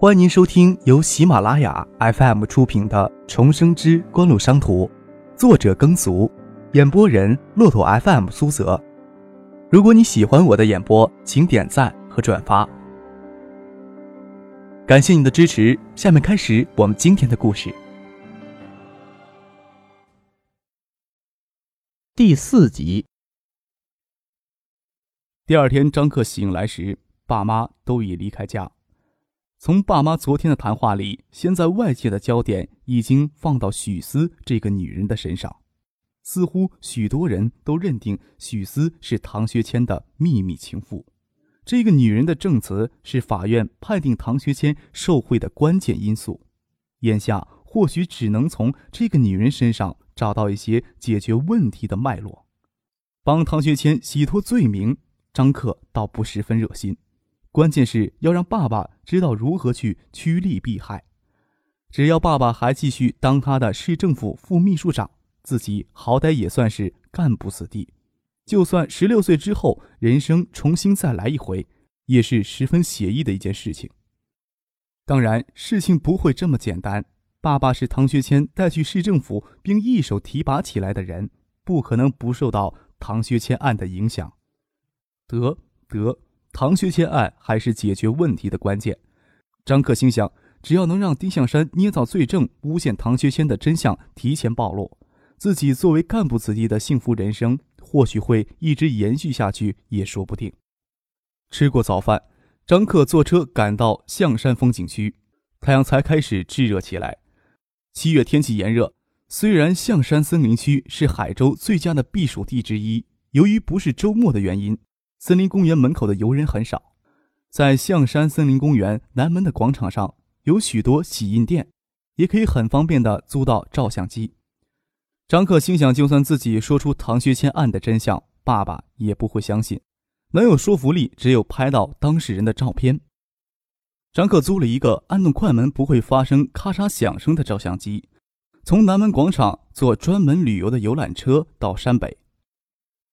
欢迎您收听由喜马拉雅 FM 出品的《重生之官路商途》，作者耕俗，演播人骆驼 FM 苏泽。如果你喜欢我的演播，请点赞和转发，感谢你的支持。下面开始我们今天的故事。第四集。第二天，张克醒来时，爸妈都已离开家。从爸妈昨天的谈话里，现在外界的焦点已经放到许思这个女人的身上，似乎许多人都认定许思是唐学谦的秘密情妇。这个女人的证词是法院判定唐学谦受贿的关键因素。眼下或许只能从这个女人身上找到一些解决问题的脉络，帮唐学谦洗脱罪名。张克倒不十分热心。关键是要让爸爸知道如何去趋利避害。只要爸爸还继续当他的市政府副秘书长，自己好歹也算是干部子弟。就算十六岁之后人生重新再来一回，也是十分写意的一件事情。当然，事情不会这么简单。爸爸是唐学谦带去市政府并一手提拔起来的人，不可能不受到唐学谦案的影响。得得。唐学谦案还是解决问题的关键。张克心想，只要能让丁向山捏造罪证，诬陷唐学谦的真相提前暴露，自己作为干部子弟的幸福人生或许会一直延续下去，也说不定。吃过早饭，张克坐车赶到象山风景区，太阳才开始炙热起来。七月天气炎热，虽然象山森林区是海州最佳的避暑地之一，由于不是周末的原因。森林公园门口的游人很少，在象山森林公园南门的广场上有许多洗印店，也可以很方便的租到照相机。张克心想，就算自己说出唐学谦案的真相，爸爸也不会相信，能有说服力，只有拍到当事人的照片。张克租了一个按动快门不会发生咔嚓响声的照相机，从南门广场坐专门旅游的游览车到山北。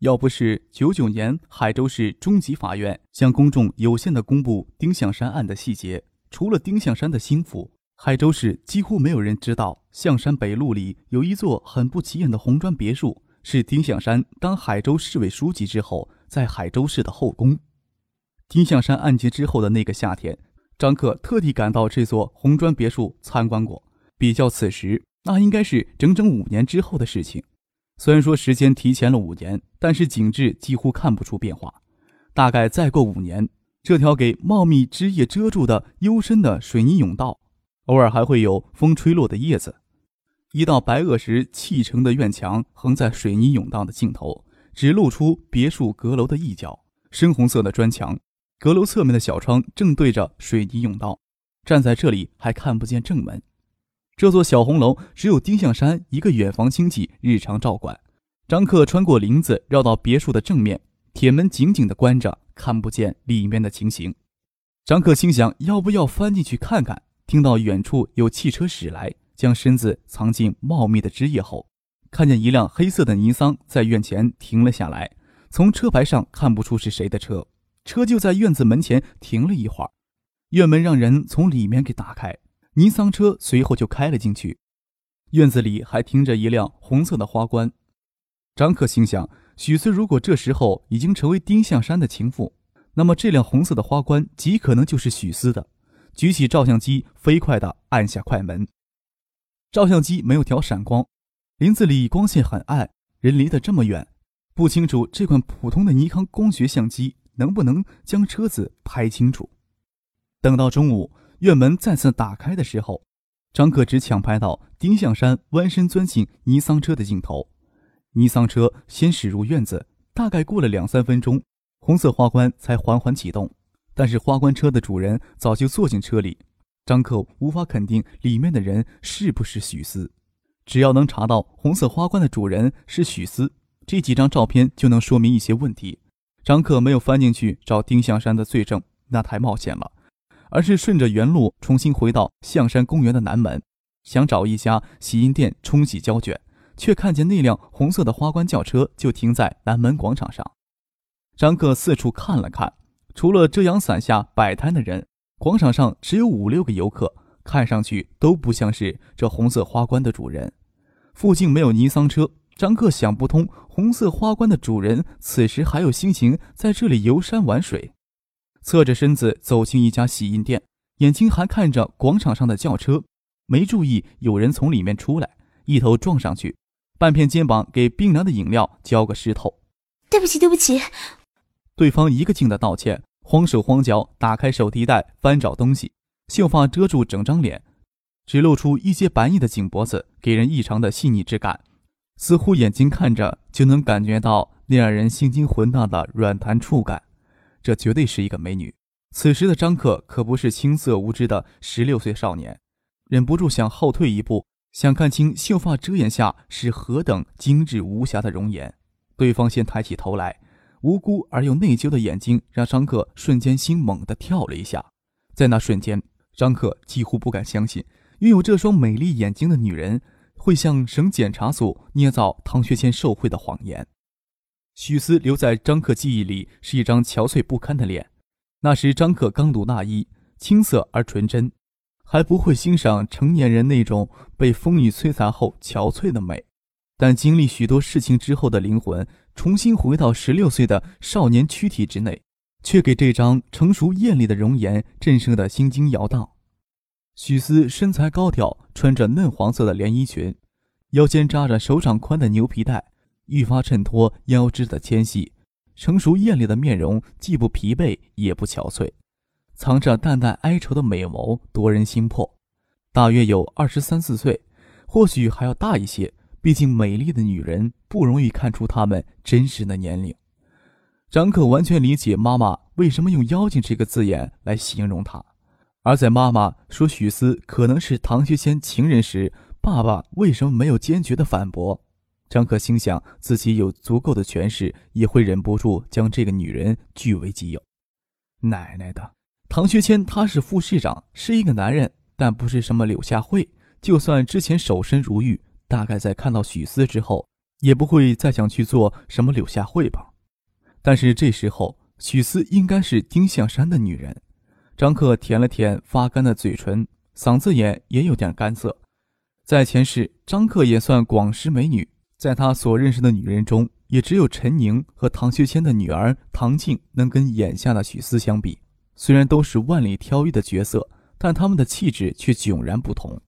要不是九九年海州市中级法院向公众有限的公布丁向山案的细节，除了丁向山的心腹，海州市几乎没有人知道象山北路里有一座很不起眼的红砖别墅，是丁向山当海州市委书记之后在海州市的后宫。丁向山案件之后的那个夏天，张克特地赶到这座红砖别墅参观过，比较此时，那应该是整整五年之后的事情。虽然说时间提前了五年，但是景致几乎看不出变化。大概再过五年，这条给茂密枝叶遮住的幽深的水泥甬道，偶尔还会有风吹落的叶子。一道白垩石砌成的院墙横在水泥甬道的尽头，只露出别墅阁楼的一角。深红色的砖墙，阁楼侧面的小窗正对着水泥甬道，站在这里还看不见正门。这座小红楼只有丁向山一个远房亲戚日常照管。张克穿过林子，绕到别墅的正面，铁门紧紧地关着，看不见里面的情形。张克心想，要不要翻进去看看？听到远处有汽车驶来，将身子藏进茂密的枝叶后，看见一辆黑色的尼桑在院前停了下来。从车牌上看不出是谁的车，车就在院子门前停了一会儿，院门让人从里面给打开。尼桑车随后就开了进去，院子里还停着一辆红色的花冠。张克心想，许思如果这时候已经成为丁向山的情妇，那么这辆红色的花冠极可能就是许思的。举起照相机，飞快地按下快门。照相机没有调闪光，林子里光线很暗，人离得这么远，不清楚这款普通的尼康光学相机能不能将车子拍清楚。等到中午。院门再次打开的时候，张克只抢拍到丁向山弯身钻进尼桑车的镜头。尼桑车先驶入院子，大概过了两三分钟，红色花冠才缓缓启动。但是花冠车的主人早就坐进车里，张克无法肯定里面的人是不是许思。只要能查到红色花冠的主人是许思，这几张照片就能说明一些问题。张克没有翻进去找丁向山的罪证，那太冒险了。而是顺着原路重新回到象山公园的南门，想找一家洗印店冲洗胶卷，却看见那辆红色的花冠轿车就停在南门广场上。张克四处看了看，除了遮阳伞下摆摊的人，广场上只有五六个游客，看上去都不像是这红色花冠的主人。附近没有尼桑车，张克想不通，红色花冠的主人此时还有心情在这里游山玩水。侧着身子走进一家洗印店，眼睛还看着广场上的轿车，没注意有人从里面出来，一头撞上去，半片肩膀给冰凉的饮料浇个湿透。对不起，对不起。对方一个劲的道歉，慌手慌脚打开手提袋翻找东西，秀发遮住整张脸，只露出一些白腻的颈脖子，给人异常的细腻之感，似乎眼睛看着就能感觉到令人心惊魂荡的软弹触感。这绝对是一个美女。此时的张克可不是青涩无知的十六岁少年，忍不住想后退一步，想看清秀发遮掩下是何等精致无瑕的容颜。对方先抬起头来。无辜而又内疚的眼睛让张克瞬间心猛地跳了一下，在那瞬间，张克几乎不敢相信，拥有这双美丽眼睛的女人会向省检察组捏造唐学谦受贿的谎言。许思留在张克记忆里是一张憔悴不堪的脸，那时张克刚读大一，青涩而纯真，还不会欣赏成年人那种被风雨摧残后憔悴的美。但经历许多事情之后的灵魂，重新回到十六岁的少年躯体之内，却给这张成熟艳丽的容颜震慑的心惊摇荡。许思身材高挑，穿着嫩黄色的连衣裙，腰间扎着手掌宽的牛皮带，愈发衬托腰肢的纤细。成熟艳丽的面容既不疲惫也不憔悴，藏着淡淡哀愁的美眸夺人心魄。大约有二十三四岁，或许还要大一些。毕竟，美丽的女人不容易看出她们真实的年龄。张可完全理解妈妈为什么用“妖精”这个字眼来形容她，而在妈妈说许思可能是唐学谦情人时，爸爸为什么没有坚决的反驳？张可心想，自己有足够的权势，也会忍不住将这个女人据为己有。奶奶的，唐学谦他是副市长，是一个男人，但不是什么柳下惠。就算之前守身如玉。大概在看到许思之后，也不会再想去做什么柳下惠吧。但是这时候，许思应该是丁向山的女人。张克舔了舔发干的嘴唇，嗓子眼也有点干涩。在前世，张克也算广识美女，在他所认识的女人中，也只有陈宁和唐学谦的女儿唐静能跟眼下的许思相比。虽然都是万里挑一的角色，但他们的气质却迥然不同。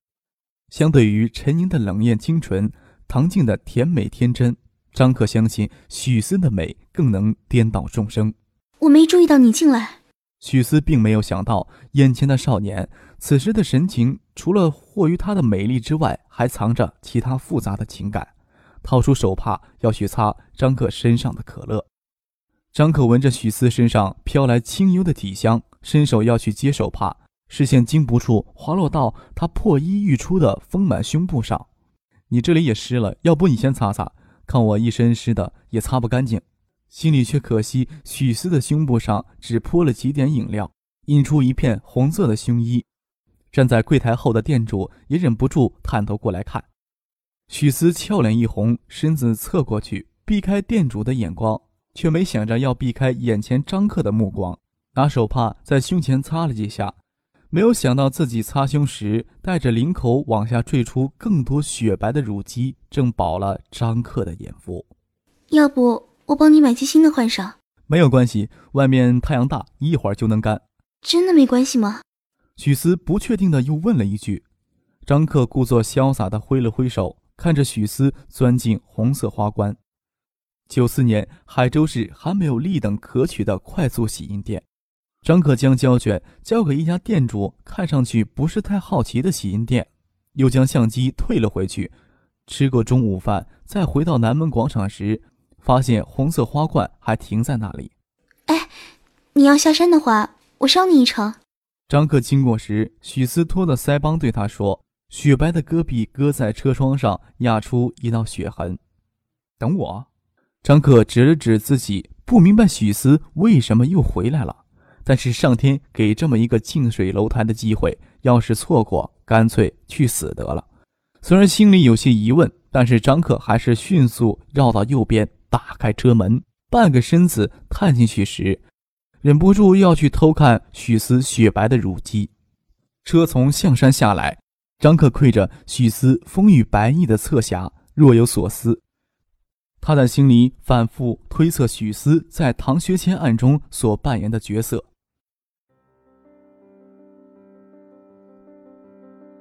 相对于陈宁的冷艳清纯，唐静的甜美天真，张克相信许思的美更能颠倒众生。我没注意到你进来。许思并没有想到，眼前的少年此时的神情，除了惑于她的美丽之外，还藏着其他复杂的情感。掏出手帕要去擦张克身上的可乐。张可闻着许思身上飘来清幽的体香，伸手要去接手帕。视线禁不住滑落到他破衣欲出的丰满胸部上，你这里也湿了，要不你先擦擦？看我一身湿的也擦不干净，心里却可惜许思的胸部上只泼了几点饮料，印出一片红色的胸衣。站在柜台后的店主也忍不住探头过来看，许思俏脸一红，身子侧过去避开店主的眼光，却没想着要避开眼前张克的目光，拿手帕在胸前擦了几下。没有想到自己擦胸时，带着领口往下坠出更多雪白的乳肌，正饱了张克的眼福。要不我帮你买件新的换上？没有关系，外面太阳大，一会儿就能干。真的没关系吗？许思不确定的又问了一句。张克故作潇洒的挥了挥手，看着许思钻进红色花冠。九四年，海州市还没有立等可取的快速洗印店。张可将胶卷交给一家店主，看上去不是太好奇的洗印店，又将相机退了回去。吃过中午饭，再回到南门广场时，发现红色花冠还停在那里。哎，你要下山的话，我捎你一程。张克经过时，许思托的腮帮对他说：“雪白的戈壁搁在车窗上，压出一道血痕。”等我。张克指了指自己，不明白许思为什么又回来了。但是上天给这么一个近水楼台的机会，要是错过，干脆去死得了。虽然心里有些疑问，但是张克还是迅速绕到右边，打开车门，半个身子探进去时，忍不住要去偷看许思雪白的乳肌。车从象山下来，张克窥着许思风雨白腻的侧颊，若有所思。他在心里反复推测许思在唐学谦案中所扮演的角色。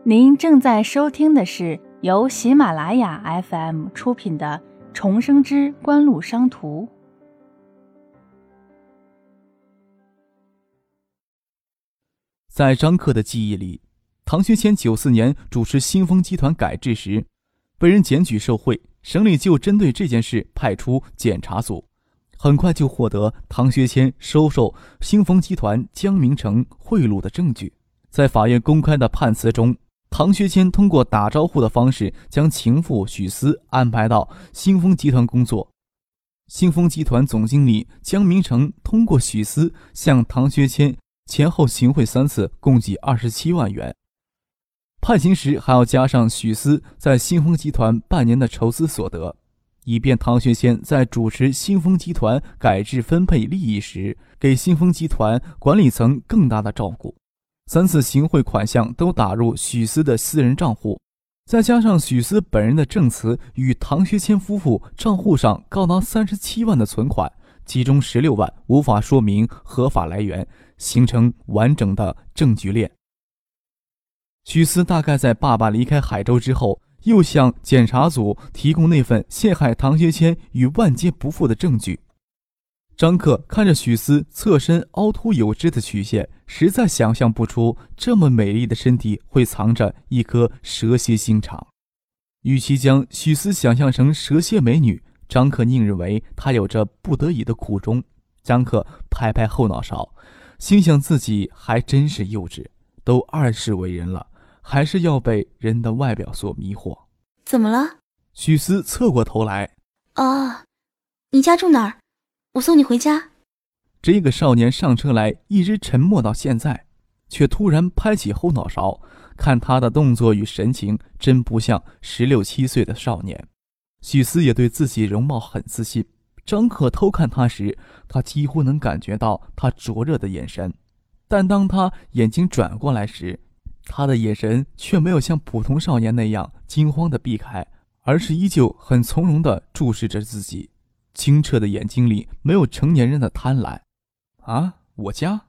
您正在收听的是由喜马拉雅 FM 出品的《重生之官路商途》。在张克的记忆里，唐学谦九四年主持新丰集团改制时，被人检举受贿。省里就针对这件事派出检查组，很快就获得唐学谦收受兴丰集团江明成贿赂的证据。在法院公开的判词中，唐学谦通过打招呼的方式将情妇许思安排到兴丰集团工作。兴丰集团总经理江明成通过许思向唐学谦前后行贿三次，共计二十七万元。判刑时还要加上许思在新丰集团半年的筹资所得，以便唐学谦在主持新丰集团改制分配利益时，给新丰集团管理层更大的照顾。三次行贿款项都打入许思的私人账户，再加上许思本人的证词与唐学谦夫妇账户上高达三十七万的存款，其中十六万无法说明合法来源，形成完整的证据链。许思大概在爸爸离开海州之后，又向检查组提供那份陷害唐学谦与万劫不复的证据。张克看着许思侧身凹凸有致的曲线，实在想象不出这么美丽的身体会藏着一颗蛇蝎心肠。与其将许思想象成蛇蝎美女，张克宁认为她有着不得已的苦衷。张克拍拍后脑勺，心想自己还真是幼稚，都二世为人了。还是要被人的外表所迷惑。怎么了？许思侧过头来。哦，你家住哪儿？我送你回家。这个少年上车来，一直沉默到现在，却突然拍起后脑勺。看他的动作与神情，真不像十六七岁的少年。许思也对自己容貌很自信。张可偷看他时，他几乎能感觉到他灼热的眼神。但当他眼睛转过来时，他的眼神却没有像普通少年那样惊慌地避开，而是依旧很从容地注视着自己，清澈的眼睛里没有成年人的贪婪。啊，我家？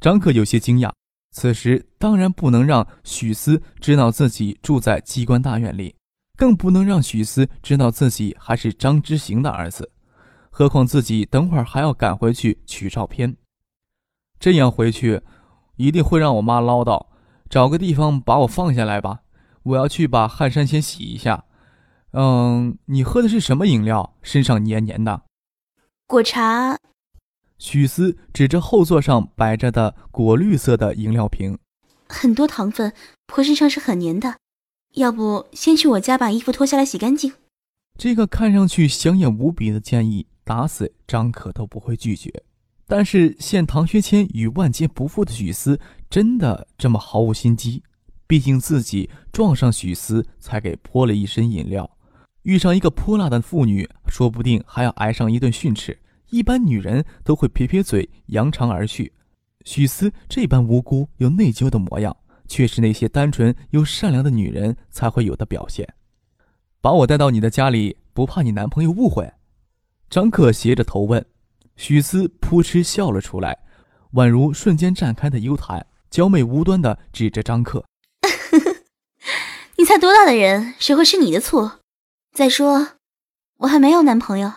张克有些惊讶。此时当然不能让许思知道自己住在机关大院里，更不能让许思知道自己还是张之行的儿子。何况自己等会儿还要赶回去取照片，这样回去一定会让我妈唠叨。找个地方把我放下来吧，我要去把汗衫先洗一下。嗯，你喝的是什么饮料？身上黏黏的。果茶。许思指着后座上摆着的果绿色的饮料瓶，很多糖分，泼身上是很黏的。要不先去我家把衣服脱下来洗干净？这个看上去香艳无比的建议，打死张可都不会拒绝。但是陷唐学谦与万劫不复的许思，真的这么毫无心机？毕竟自己撞上许思，才给泼了一身饮料。遇上一个泼辣的妇女，说不定还要挨上一顿训斥。一般女人都会撇撇嘴，扬长而去。许思这般无辜又内疚的模样，却是那些单纯又善良的女人才会有的表现。把我带到你的家里，不怕你男朋友误会？张克斜着头问。许思扑哧笑了出来，宛如瞬间绽开的幽昙，娇媚无端的指着张克：“ 你才多大的人，谁会吃你的醋？再说，我还没有男朋友。”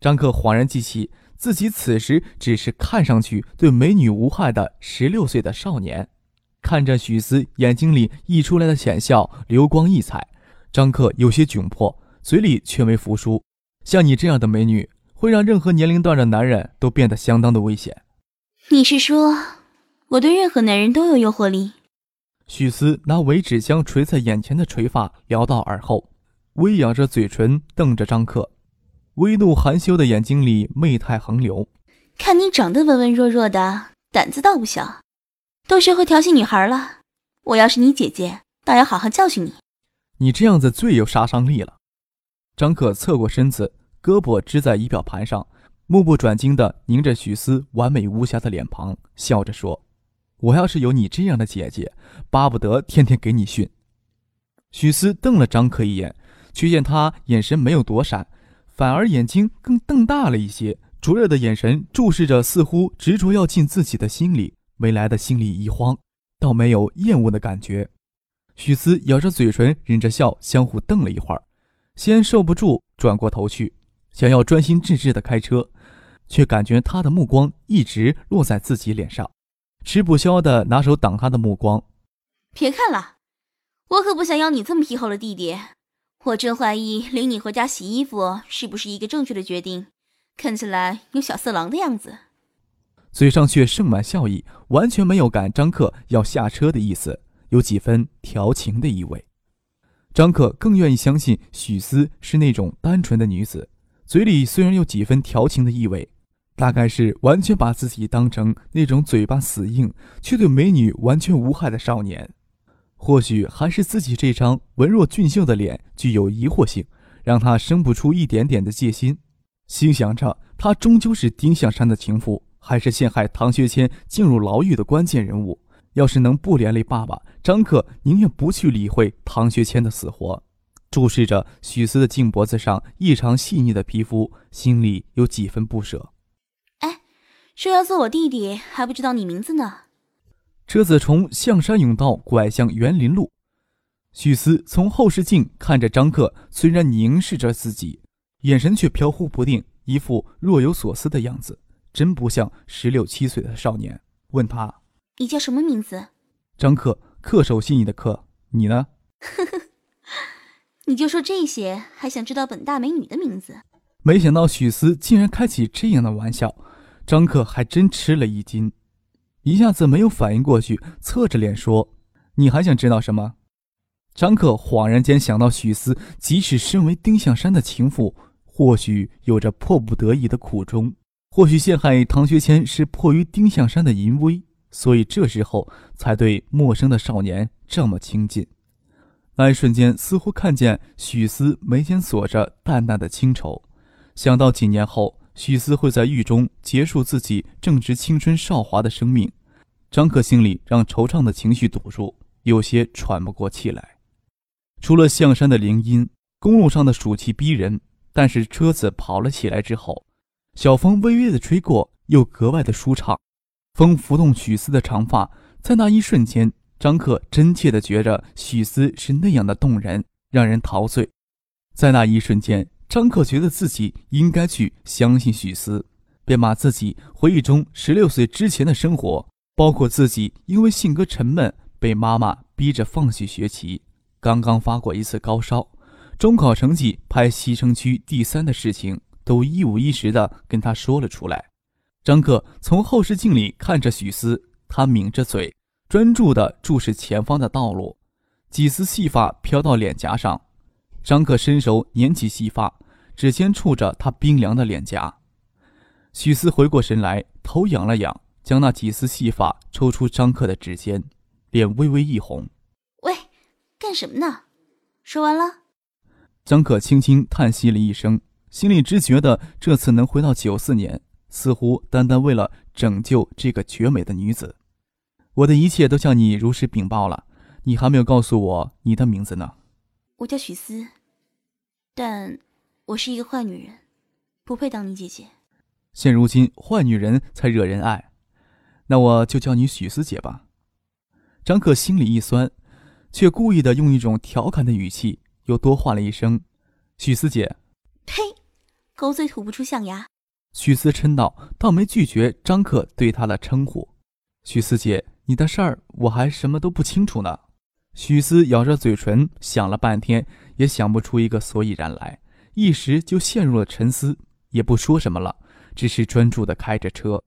张克恍然记起，自己此时只是看上去对美女无害的十六岁的少年。看着许思眼睛里溢出来的浅笑，流光溢彩，张克有些窘迫，嘴里却没服输：“像你这样的美女。”会让任何年龄段的男人都变得相当的危险。你是说，我对任何男人都有诱惑力？许思拿尾指将垂在眼前的垂发撩到耳后，微咬着嘴唇，瞪着张克，微怒含羞的眼睛里媚态横流。看你长得文文弱弱的，胆子倒不小，都学会调戏女孩了。我要是你姐姐，倒要好好教训你。你这样子最有杀伤力了。张可侧过身子。胳膊支在仪表盘上，目不转睛地凝着许思完美无瑕的脸庞，笑着说：“我要是有你这样的姐姐，巴不得天天给你训。”许思瞪了张克一眼，却见他眼神没有躲闪，反而眼睛更瞪大了一些，灼热的眼神注视着，似乎执着要进自己的心里。没来的心里一慌，倒没有厌恶的感觉。许思咬着嘴唇，忍着笑，相互瞪了一会儿，先受不住，转过头去，想要专心致志地开车。却感觉他的目光一直落在自己脸上，吃不消的拿手挡他的目光。别看了，我可不想要你这么皮厚的弟弟。我真怀疑领你回家洗衣服是不是一个正确的决定，看起来有小色狼的样子。嘴上却盛满笑意，完全没有赶张克要下车的意思，有几分调情的意味。张克更愿意相信许思是那种单纯的女子，嘴里虽然有几分调情的意味。大概是完全把自己当成那种嘴巴死硬却对美女完全无害的少年，或许还是自己这张文弱俊秀的脸具有疑惑性，让他生不出一点点的戒心。心想着，他终究是丁向山的情妇，还是陷害唐学谦进入牢狱的关键人物。要是能不连累爸爸，张克宁愿不去理会唐学谦的死活。注视着许思的颈脖子上异常细腻的皮肤，心里有几分不舍。哎说要做我弟弟，还不知道你名字呢。车子从象山甬道拐向园林路，许思从后视镜看着张克，虽然凝视着自己，眼神却飘忽不定，一副若有所思的样子，真不像十六七岁的少年。问他：“你叫什么名字？”张克恪守信义的恪。你呢？你就说这些，还想知道本大美女的名字？没想到许思竟然开起这样的玩笑。张克还真吃了一惊，一下子没有反应过去，侧着脸说：“你还想知道什么？”张克恍然间想到，许思即使身为丁向山的情妇，或许有着迫不得已的苦衷，或许陷害唐学谦是迫于丁向山的淫威，所以这时候才对陌生的少年这么亲近。那一瞬间，似乎看见许思眉间锁着淡淡的清愁，想到几年后。许思会在狱中结束自己正值青春少华的生命，张克心里让惆怅的情绪堵住，有些喘不过气来。除了象山的铃音，公路上的暑气逼人，但是车子跑了起来之后，小风微微的吹过，又格外的舒畅。风拂动许思的长发，在那一瞬间，张克真切的觉着许思是那样的动人，让人陶醉。在那一瞬间。张克觉得自己应该去相信许思，便把自己回忆中十六岁之前的生活，包括自己因为性格沉闷被妈妈逼着放弃学习，刚刚发过一次高烧，中考成绩排西城区第三的事情，都一五一十的跟他说了出来。张克从后视镜里看着许思，他抿着嘴，专注的注视前方的道路，几丝细发飘到脸颊上。张克伸手捻起细发，指尖触着她冰凉的脸颊。许思回过神来，头仰了仰，将那几丝细发抽出张克的指尖，脸微微一红。喂，干什么呢？说完了。张克轻轻叹息了一声，心里只觉得这次能回到九四年，似乎单单为了拯救这个绝美的女子。我的一切都向你如实禀报了，你还没有告诉我你的名字呢。我叫许思。但，我是一个坏女人，不配当你姐姐。现如今，坏女人才惹人爱，那我就叫你许思姐吧。张克心里一酸，却故意的用一种调侃的语气，又多唤了一声：“许思姐。”呸！狗嘴吐不出象牙。许思嗔道，倒没拒绝张克对她的称呼。许思姐，你的事儿我还什么都不清楚呢。许思咬着嘴唇，想了半天。也想不出一个所以然来，一时就陷入了沉思，也不说什么了，只是专注地开着车。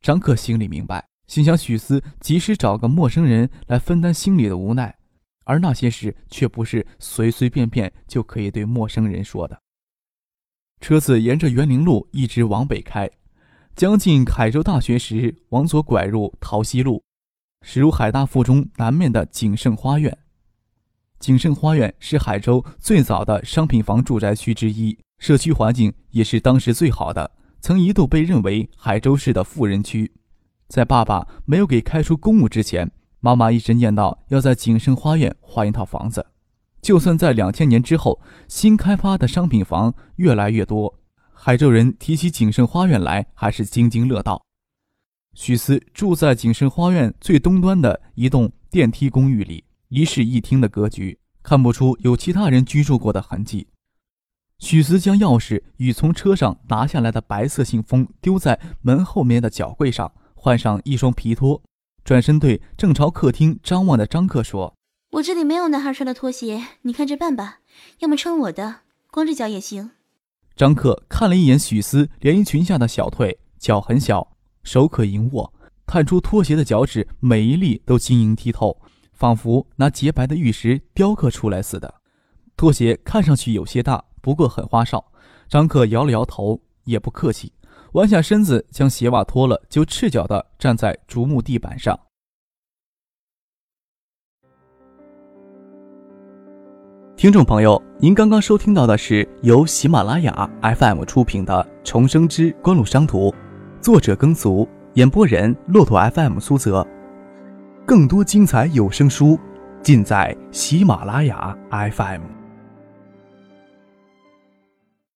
张克心里明白，心想许思即使找个陌生人来分担心里的无奈，而那些事却不是随随便便就可以对陌生人说的。车子沿着园林路一直往北开，将近凯州大学时，往左拐入桃溪路，驶入海大附中南面的景盛花苑。景盛花苑是海州最早的商品房住宅区之一，社区环境也是当时最好的，曾一度被认为海州市的富人区。在爸爸没有给开出公务之前，妈妈一直念叨要在景盛花苑换一套房子。就算在两千年之后，新开发的商品房越来越多，海州人提起景盛花苑来还是津津乐道。许思住在景盛花苑最东端的一栋电梯公寓里，一室一厅的格局，看不出有其他人居住过的痕迹。许思将钥匙与从车上拿下来的白色信封丢在门后面的脚柜上，换上一双皮拖，转身对正朝客厅张望的张克说：“我这里没有男孩穿的拖鞋，你看着办吧。要么穿我的，光着脚也行。”张克看了一眼许思连衣裙下的小腿，脚很小，手可盈握，探出拖鞋的脚趾每一粒都晶莹剔透，仿佛拿洁白的玉石雕刻出来似的。拖鞋看上去有些大。不过很花哨，张克摇了摇头，也不客气，弯下身子将鞋袜脱了，就赤脚的站在竹木地板上。听众朋友，您刚刚收听到的是由喜马拉雅 FM 出品的《重生之官路商途》，作者耕俗，演播人骆驼 FM 苏泽。更多精彩有声书，尽在喜马拉雅 FM。